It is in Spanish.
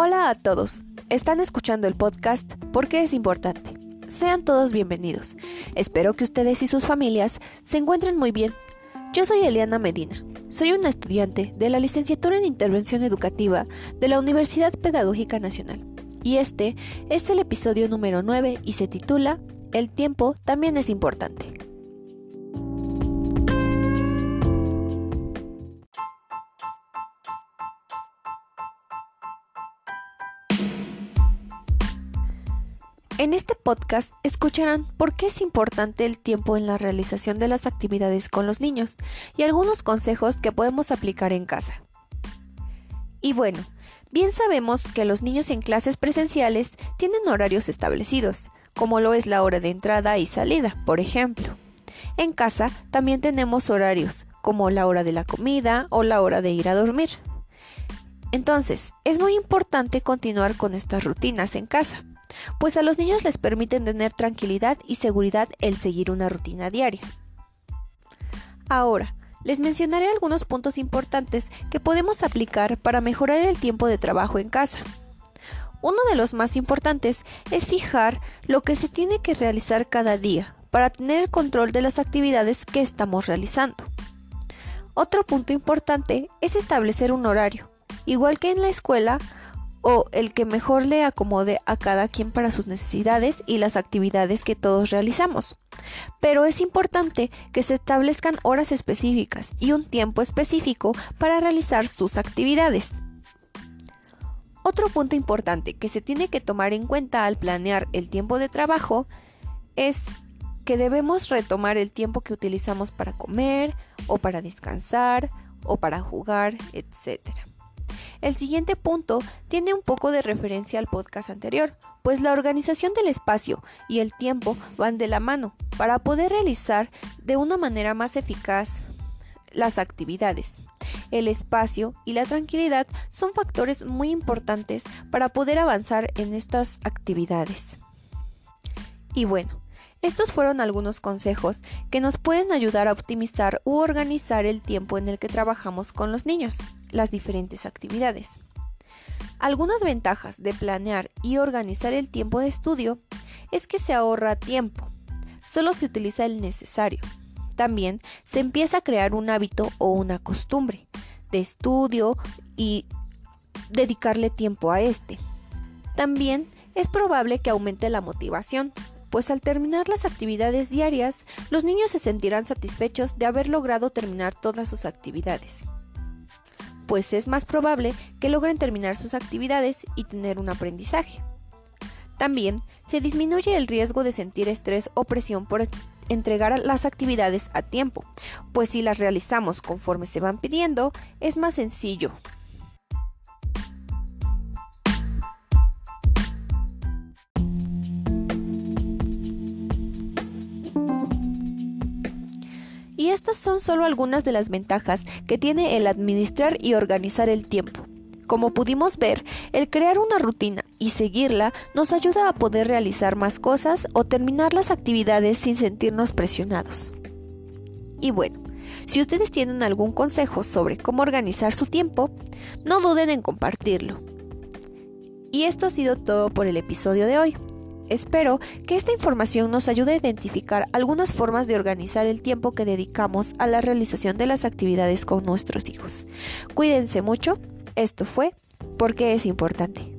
Hola a todos. Están escuchando el podcast porque es importante. Sean todos bienvenidos. Espero que ustedes y sus familias se encuentren muy bien. Yo soy Eliana Medina. Soy una estudiante de la licenciatura en Intervención Educativa de la Universidad Pedagógica Nacional. Y este es el episodio número 9 y se titula El tiempo también es importante. En este podcast escucharán por qué es importante el tiempo en la realización de las actividades con los niños y algunos consejos que podemos aplicar en casa. Y bueno, bien sabemos que los niños en clases presenciales tienen horarios establecidos, como lo es la hora de entrada y salida, por ejemplo. En casa también tenemos horarios, como la hora de la comida o la hora de ir a dormir. Entonces, es muy importante continuar con estas rutinas en casa pues a los niños les permiten tener tranquilidad y seguridad el seguir una rutina diaria. Ahora, les mencionaré algunos puntos importantes que podemos aplicar para mejorar el tiempo de trabajo en casa. Uno de los más importantes es fijar lo que se tiene que realizar cada día para tener el control de las actividades que estamos realizando. Otro punto importante es establecer un horario. Igual que en la escuela, o el que mejor le acomode a cada quien para sus necesidades y las actividades que todos realizamos. Pero es importante que se establezcan horas específicas y un tiempo específico para realizar sus actividades. Otro punto importante que se tiene que tomar en cuenta al planear el tiempo de trabajo es que debemos retomar el tiempo que utilizamos para comer o para descansar o para jugar, etcétera. El siguiente punto tiene un poco de referencia al podcast anterior, pues la organización del espacio y el tiempo van de la mano para poder realizar de una manera más eficaz las actividades. El espacio y la tranquilidad son factores muy importantes para poder avanzar en estas actividades. Y bueno, estos fueron algunos consejos que nos pueden ayudar a optimizar u organizar el tiempo en el que trabajamos con los niños, las diferentes actividades. Algunas ventajas de planear y organizar el tiempo de estudio es que se ahorra tiempo, solo se utiliza el necesario. También se empieza a crear un hábito o una costumbre de estudio y dedicarle tiempo a este. También es probable que aumente la motivación, pues al terminar las actividades diarias, los niños se sentirán satisfechos de haber logrado terminar todas sus actividades, pues es más probable que logren terminar sus actividades y tener un aprendizaje. También se disminuye el riesgo de sentir estrés o presión por entregar las actividades a tiempo, pues si las realizamos conforme se van pidiendo, es más sencillo Y estas son solo algunas de las ventajas que tiene el administrar y organizar el tiempo. Como pudimos ver, el crear una rutina y seguirla nos ayuda a poder realizar más cosas o terminar las actividades sin sentirnos presionados. Y bueno, si ustedes tienen algún consejo sobre cómo organizar su tiempo, no duden en compartirlo. Y esto ha sido todo por el episodio de hoy. Espero que esta información nos ayude a identificar algunas formas de organizar el tiempo que dedicamos a la realización de las actividades con nuestros hijos. Cuídense mucho, esto fue porque es importante.